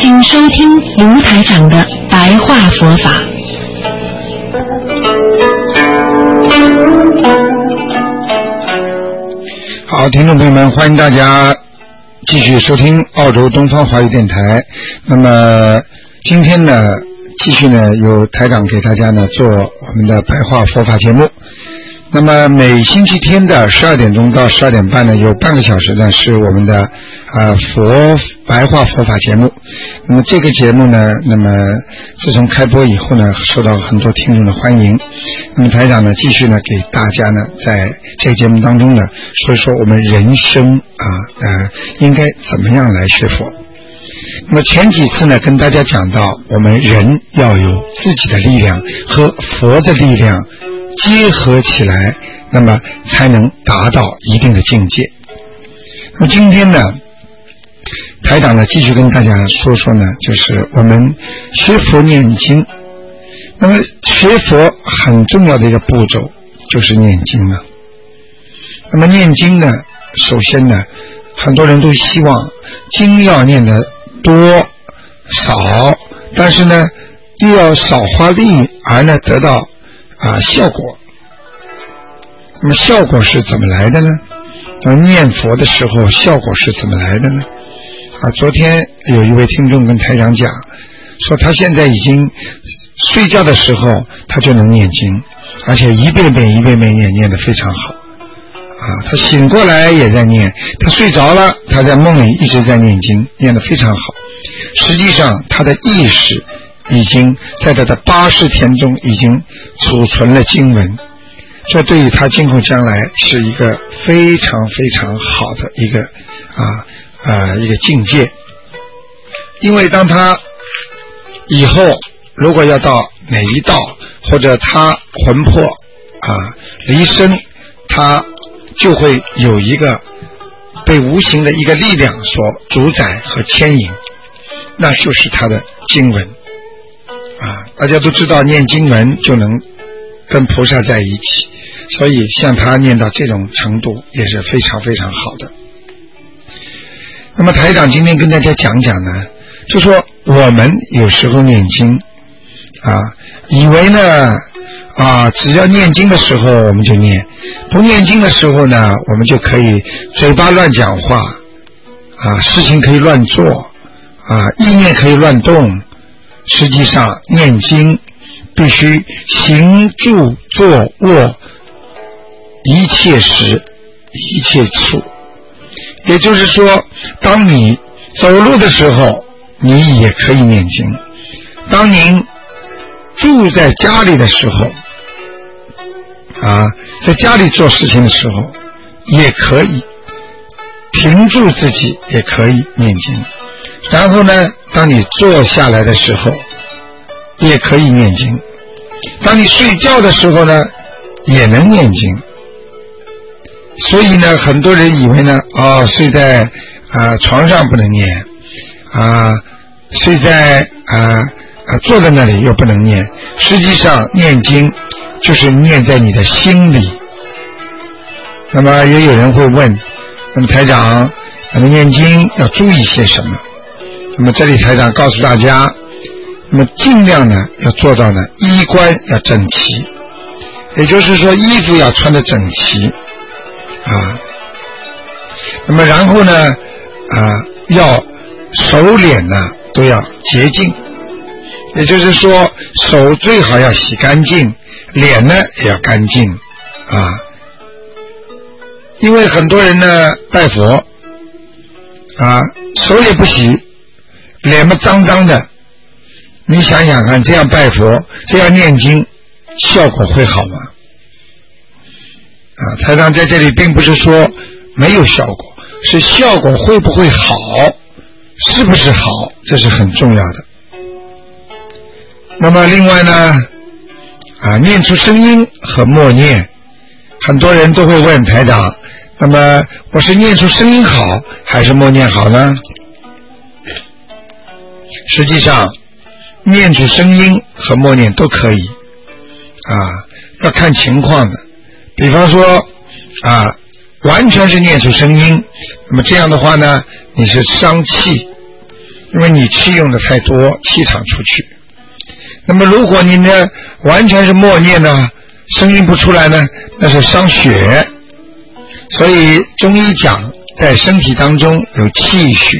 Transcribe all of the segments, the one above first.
请收听卢台长的白话佛法。好，听众朋友们，欢迎大家继续收听澳洲东方华语电台。那么今天呢，继续呢，由台长给大家呢做我们的白话佛法节目。那么每星期天的十二点钟到十二点半呢，有半个小时呢是我们的啊佛白话佛法节目。那么这个节目呢，那么自从开播以后呢，受到很多听众的欢迎。那么台长呢，继续呢给大家呢在这个节目当中呢说一说我们人生啊呃应该怎么样来学佛。那么前几次呢跟大家讲到，我们人要有自己的力量和佛的力量。结合起来，那么才能达到一定的境界。那么今天呢，台长呢继续跟大家说说呢，就是我们学佛念经。那么学佛很重要的一个步骤就是念经了。那么念经呢，首先呢，很多人都希望经要念的多少，但是呢，又要少花力而呢得到。啊，效果。那么效果是怎么来的呢？当念佛的时候，效果是怎么来的呢？啊，昨天有一位听众跟台长讲，说他现在已经睡觉的时候他就能念经，而且一遍遍一遍遍念，念得非常好。啊，他醒过来也在念，他睡着了，他在梦里一直在念经，念得非常好。实际上，他的意识。已经在他的八十天中已经储存了经文，这对于他今后将来是一个非常非常好的一个啊啊一个境界。因为当他以后如果要到哪一道，或者他魂魄啊离身，他就会有一个被无形的一个力量所主宰和牵引，那就是他的经文。啊，大家都知道念经文就能跟菩萨在一起，所以像他念到这种程度也是非常非常好的。那么台长今天跟大家讲讲呢，就说我们有时候念经啊，以为呢啊，只要念经的时候我们就念，不念经的时候呢，我们就可以嘴巴乱讲话啊，事情可以乱做啊，意念可以乱动。实际上，念经必须行住坐卧一切时一切处。也就是说，当你走路的时候，你也可以念经；当您住在家里的时候，啊，在家里做事情的时候，也可以停住自己，也可以念经。然后呢，当你坐下来的时候，也可以念经；当你睡觉的时候呢，也能念经。所以呢，很多人以为呢，哦，睡在啊床上不能念，啊，睡在啊啊坐在那里又不能念。实际上，念经就是念在你的心里。那么也有人会问，那么台长，那么念经要注意些什么？那么这里台长告诉大家，那么尽量呢要做到呢衣冠要整齐，也就是说衣服要穿的整齐啊。那么然后呢啊要手脸呢都要洁净，也就是说手最好要洗干净，脸呢也要干净啊。因为很多人呢拜佛啊手也不洗。脸嘛脏脏的，你想想看，这样拜佛，这样念经，效果会好吗？啊，台长在这里并不是说没有效果，是效果会不会好，是不是好，这是很重要的。那么另外呢，啊，念出声音和默念，很多人都会问台长，那么我是念出声音好还是默念好呢？实际上，念出声音和默念都可以，啊，要看情况的。比方说，啊，完全是念出声音，那么这样的话呢，你是伤气，因为你气用的太多，气场出去。那么如果你呢，完全是默念呢，声音不出来呢，那是伤血。所以中医讲，在身体当中有气血。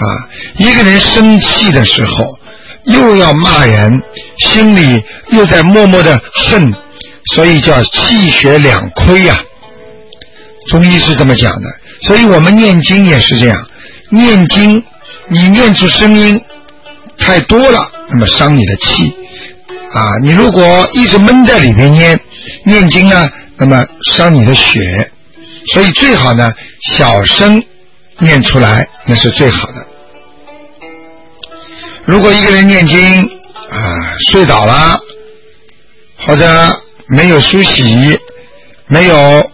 啊，一个人生气的时候，又要骂人，心里又在默默的恨，所以叫气血两亏呀。中医是这么讲的，所以我们念经也是这样，念经你念出声音太多了，那么伤你的气啊。你如果一直闷在里边念念经呢，那么伤你的血，所以最好呢小声念出来，那是最好的。如果一个人念经啊睡倒了，或者没有梳洗，没有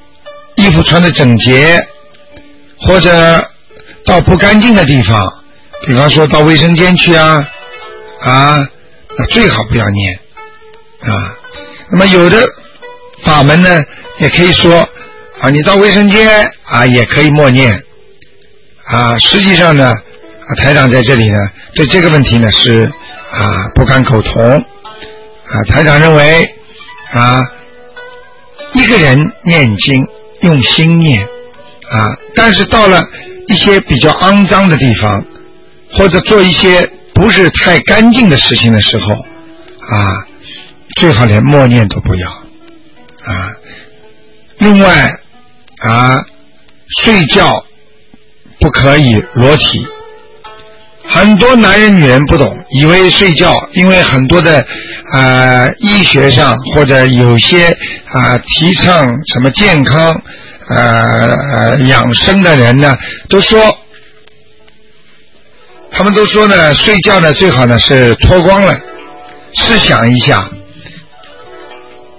衣服穿的整洁，或者到不干净的地方，比方说到卫生间去啊啊，那最好不要念啊。那么有的法门呢，也可以说啊，你到卫生间啊也可以默念啊。实际上呢。啊，台长在这里呢，对这个问题呢是啊不敢苟同啊。台长认为啊，一个人念经用心念啊，但是到了一些比较肮脏的地方，或者做一些不是太干净的事情的时候啊，最好连默念都不要啊。另外啊，睡觉不可以裸体。很多男人、女人不懂，以为睡觉，因为很多的啊医学上或者有些啊提倡什么健康呃养生的人呢，都说，他们都说呢，睡觉呢最好呢是脱光了。试想一下，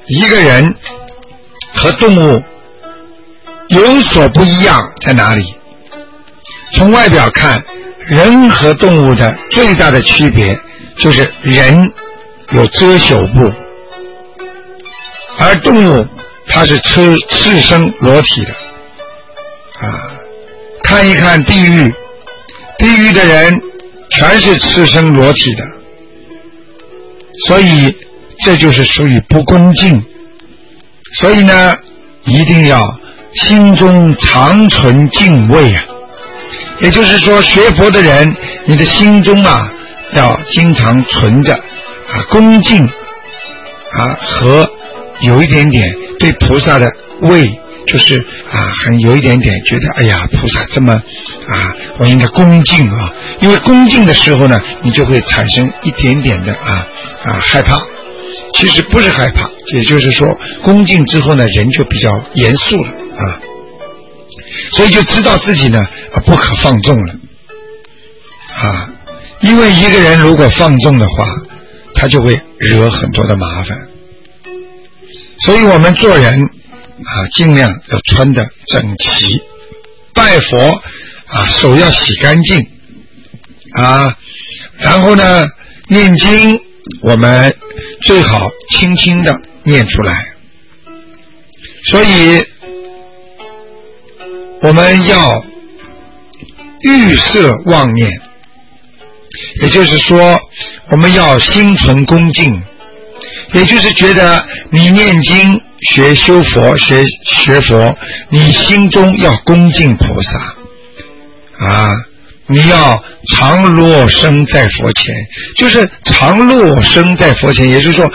一个人和动物有所不一样在哪里？从外表看。人和动物的最大的区别就是人有遮羞布，而动物它是赤赤身裸体的。啊，看一看地狱，地狱的人全是赤身裸体的，所以这就是属于不恭敬。所以呢，一定要心中常存敬畏啊。也就是说，学佛的人，你的心中啊，要经常存着啊恭敬啊和有一点点对菩萨的畏，就是啊很有一点点觉得，哎呀，菩萨这么啊，我应该恭敬啊。因为恭敬的时候呢，你就会产生一点点的啊啊害怕。其实不是害怕，也就是说，恭敬之后呢，人就比较严肃了啊。所以就知道自己呢不可放纵了啊，因为一个人如果放纵的话，他就会惹很多的麻烦。所以我们做人啊，尽量要穿的整齐，拜佛啊手要洗干净啊，然后呢念经我们最好轻轻的念出来，所以。我们要预设妄念，也就是说，我们要心存恭敬，也就是觉得你念经、学修佛、学学佛，你心中要恭敬菩萨啊！你要常落生在佛前，就是常落生在佛前，也就是说，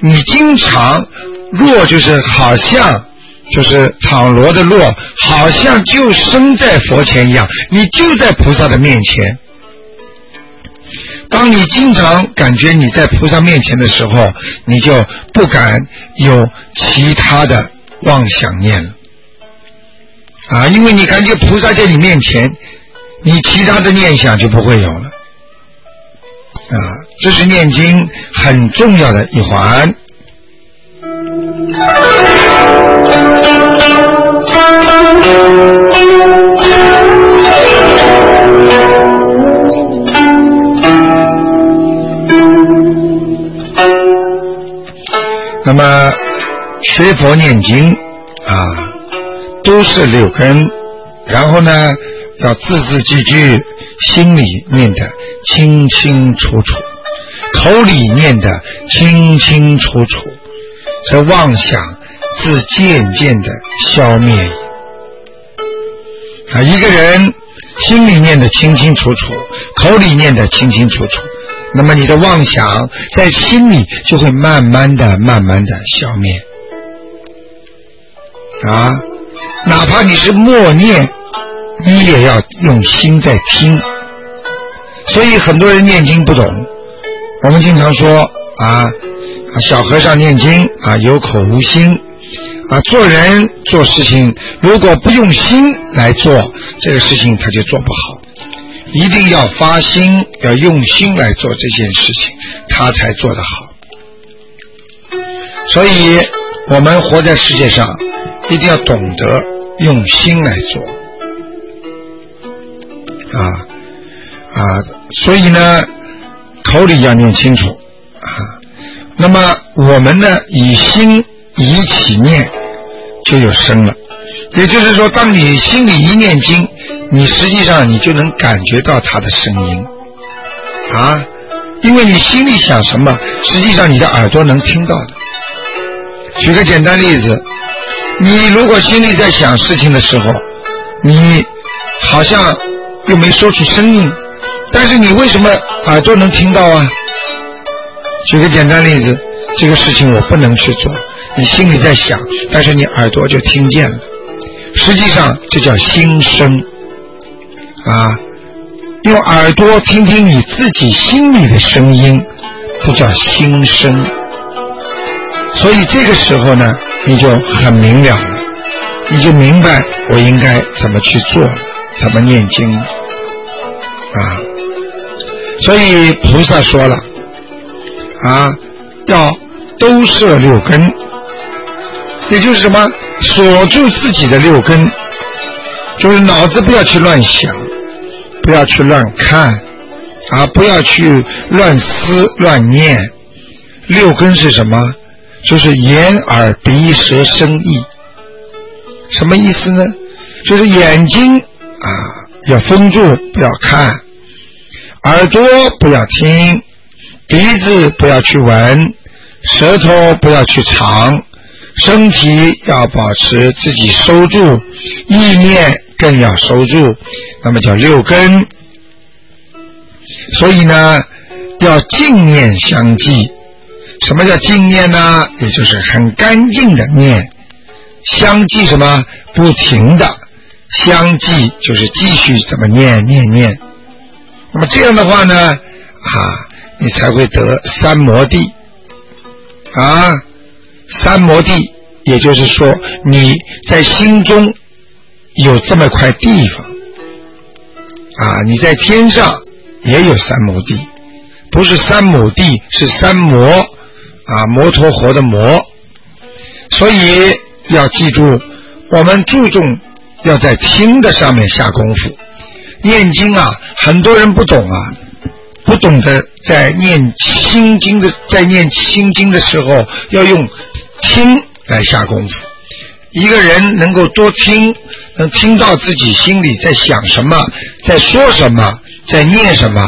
你经常若就是好像。就是倘罗的落，好像就生在佛前一样，你就在菩萨的面前。当你经常感觉你在菩萨面前的时候，你就不敢有其他的妄想念了啊，因为你感觉菩萨在你面前，你其他的念想就不会有了啊。这是念经很重要的一环。那么学佛念经啊，都是六根，然后呢，要字字句句心里念的清清楚楚，口里念的清清楚楚，这妄想自渐渐的消灭。啊，一个人心里念的清清楚楚，口里念的清清楚楚。那么你的妄想在心里就会慢慢的、慢慢的消灭，啊，哪怕你是默念，你也要用心在听。所以很多人念经不懂，我们经常说啊，小和尚念经啊有口无心，啊做人做事情如果不用心来做，这个事情他就做不好。一定要发心，要用心来做这件事情，他才做得好。所以，我们活在世界上，一定要懂得用心来做。啊啊，所以呢，口里要念清楚啊。那么，我们呢，以心一起念，就有声了。也就是说，当你心里一念经。你实际上你就能感觉到他的声音，啊，因为你心里想什么，实际上你的耳朵能听到的。举个简单例子，你如果心里在想事情的时候，你好像又没说出声音，但是你为什么耳朵能听到啊？举个简单例子，这个事情我不能去做，你心里在想，但是你耳朵就听见了，实际上这叫心声。啊，用耳朵听听你自己心里的声音，这叫心声。所以这个时候呢，你就很明了了，你就明白我应该怎么去做，怎么念经啊。所以菩萨说了，啊，要都摄六根，也就是什么，锁住自己的六根，就是脑子不要去乱想。不要去乱看，啊，不要去乱思乱念。六根是什么？就是眼、耳、鼻、舌、身、意。什么意思呢？就是眼睛啊要封住，不要看；耳朵不要听；鼻子不要去闻；舌头不要去尝；身体要保持自己收住；意念更要收住。那么叫六根，所以呢，要净念相继。什么叫净念呢？也就是很干净的念，相继什么？不停的相继，就是继续怎么念念念。那么这样的话呢，啊，你才会得三摩地啊，三摩地，也就是说你在心中有这么块地方。啊，你在天上也有三亩地，不是三亩地，是三摩啊，摩托活的摩。所以要记住，我们注重要在听的上面下功夫。念经啊，很多人不懂啊，不懂得在念心经的，在念心经的时候要用听来下功夫。一个人能够多听，能听到自己心里在想什么，在说什么，在念什么，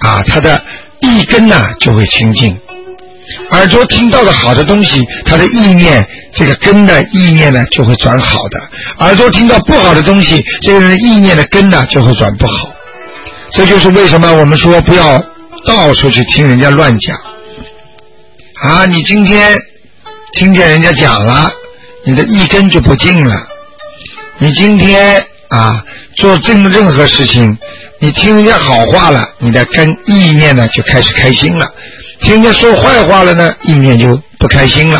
啊，他的意根呢就会清净。耳朵听到的好的东西，他的意念这个根的意念呢就会转好的；耳朵听到不好的东西，这个人的意念的根呢就会转不好。这就是为什么我们说不要到处去听人家乱讲。啊，你今天听见人家讲了。你的一根就不净了。你今天啊做正任何事情，你听人家好话了，你的根意念呢就开始开心了；听人家说坏话了呢，意念就不开心了。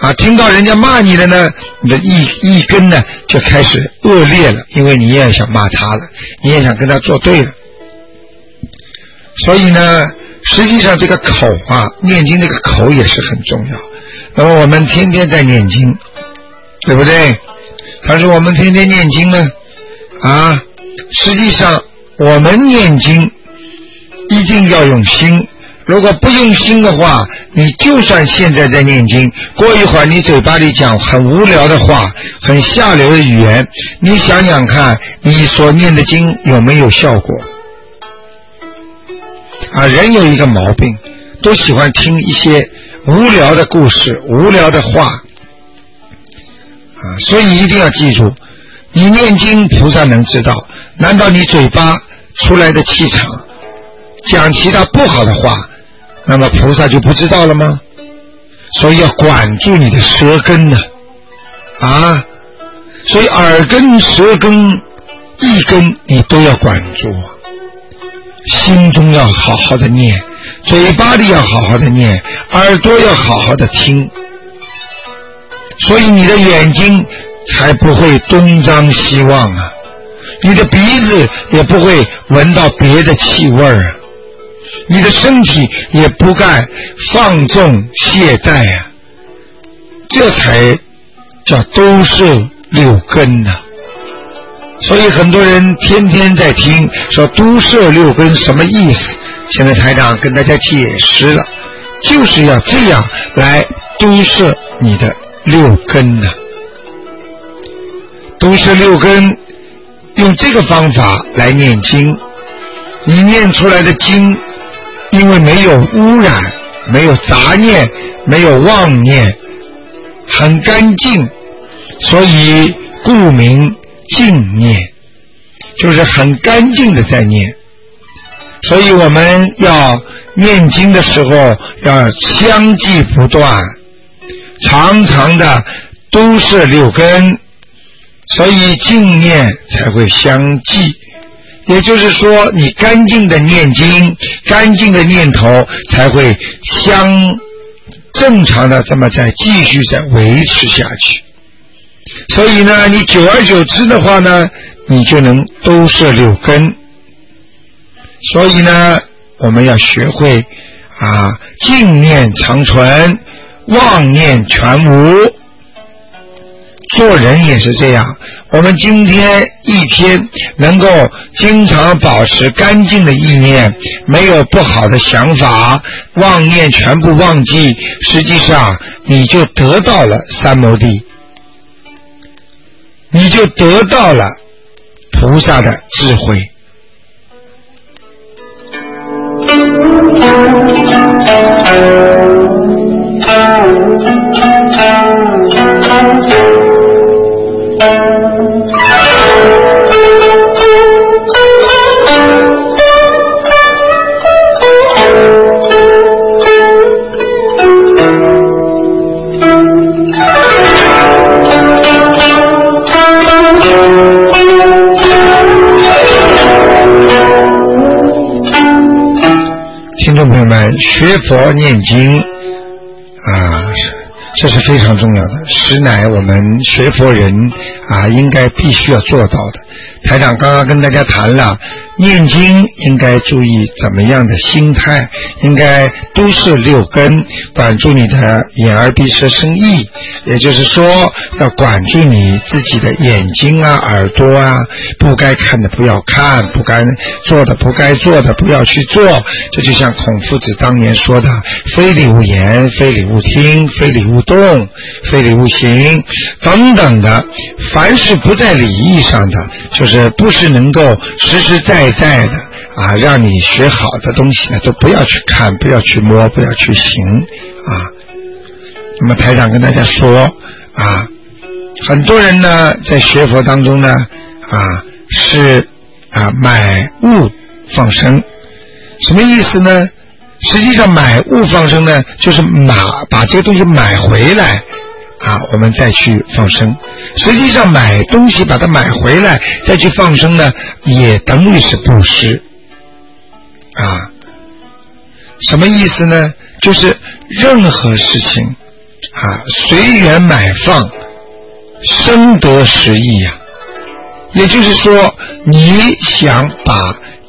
啊，听到人家骂你的呢，你的意意根呢就开始恶劣了，因为你也想骂他了，你也想跟他作对了。所以呢，实际上这个口啊，念经这个口也是很重要。那么我们天天在念经，对不对？他说我们天天念经呢，啊，实际上我们念经一定要用心。如果不用心的话，你就算现在在念经，过一会儿你嘴巴里讲很无聊的话，很下流的语言，你想想看，你所念的经有没有效果？啊，人有一个毛病，都喜欢听一些无聊的故事、无聊的话，啊，所以一定要记住，你念经，菩萨能知道。难道你嘴巴出来的气场，讲其他不好的话？那么菩萨就不知道了吗？所以要管住你的舌根呢，啊，所以耳根、舌根、一根你都要管住，心中要好好的念，嘴巴里要好好的念，耳朵要好好的听，所以你的眼睛才不会东张西望啊，你的鼻子也不会闻到别的气味儿。你的身体也不该放纵懈怠啊，这才叫都是六根呐。所以很多人天天在听说都摄六根什么意思？现在台长跟大家解释了，就是要这样来都摄你的六根呐。都摄六根，用这个方法来念经，你念出来的经。因为没有污染，没有杂念，没有妄念，很干净，所以故名净念，就是很干净的在念。所以我们要念经的时候要相继不断，长长的都是六根，所以净念才会相继。也就是说，你干净的念经，干净的念头才会相正常的这么在继续在维持下去。所以呢，你久而久之的话呢，你就能都是六根。所以呢，我们要学会啊，净念长存，妄念全无。做人也是这样，我们今天一天能够经常保持干净的意念，没有不好的想法，妄念全部忘记，实际上你就得到了三摩地，你就得到了菩萨的智慧。学佛念经啊，这是非常重要的，实乃我们学佛人啊应该必须要做到的。台长刚刚跟大家谈了。念经应该注意怎么样的心态？应该都是六根，管住你的眼耳鼻舌身意，也就是说要管住你自己的眼睛啊、耳朵啊，不该看的不要看，不该做的不该做的不要去做。这就像孔夫子当年说的：“非礼勿言，非礼勿听，非礼勿动，非礼勿行”等等的。凡是不在礼义上的，就是不是能够实实在。外在的啊，让你学好的东西呢，都不要去看，不要去摸，不要去行啊。那么台长跟大家说啊，很多人呢在学佛当中呢啊是啊买物放生，什么意思呢？实际上买物放生呢，就是买把这个东西买回来。啊，我们再去放生。实际上买东西把它买回来再去放生呢，也等于是布施。啊，什么意思呢？就是任何事情啊，随缘买放，生得实意呀。也就是说，你想把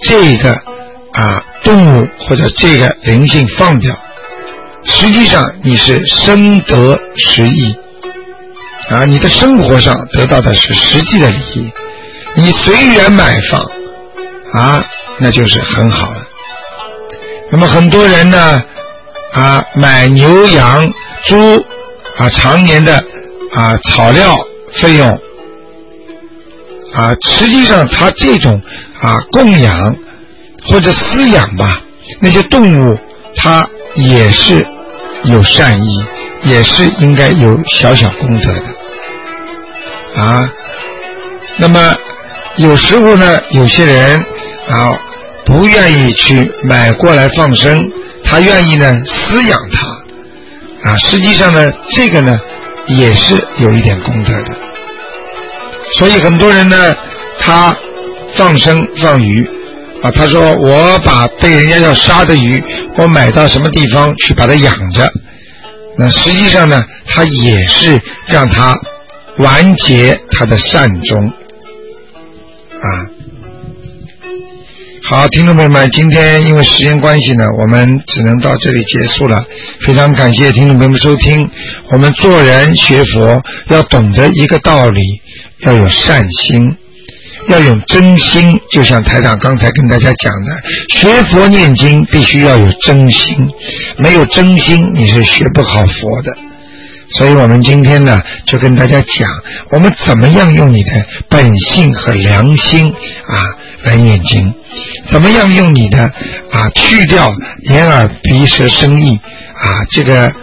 这个啊动物或者这个灵性放掉，实际上你是深得实益啊！你的生活上得到的是实际的利益，你随缘买房啊，那就是很好了。那么很多人呢啊，买牛羊猪啊，常年的啊草料费用啊，实际上他这种啊供养。或者饲养吧，那些动物它也是有善意，也是应该有小小功德的啊。那么有时候呢，有些人啊不愿意去买过来放生，他愿意呢饲养它啊。实际上呢，这个呢也是有一点功德的。所以很多人呢，他放生放鱼。啊，他说我把被人家要杀的鱼，我买到什么地方去把它养着？那实际上呢，他也是让他完结他的善终。啊，好，听众朋友们，今天因为时间关系呢，我们只能到这里结束了。非常感谢听众朋友们收听。我们做人学佛要懂得一个道理，要有善心。要用真心，就像台长刚才跟大家讲的，学佛念经必须要有真心，没有真心你是学不好佛的。所以我们今天呢，就跟大家讲，我们怎么样用你的本性和良心啊来念经，怎么样用你的啊去掉眼耳鼻舌身意啊这个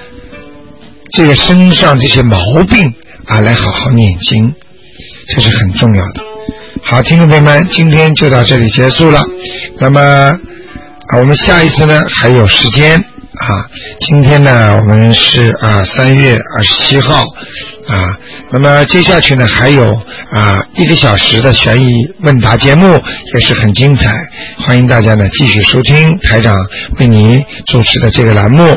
这个身上这些毛病啊来好好念经，这是很重要的。好，听众朋友们，今天就到这里结束了。那么啊，我们下一次呢还有时间啊。今天呢，我们是啊三月二十七号啊。那么接下去呢还有啊一个小时的悬疑问答节目，也是很精彩。欢迎大家呢继续收听台长为您主持的这个栏目。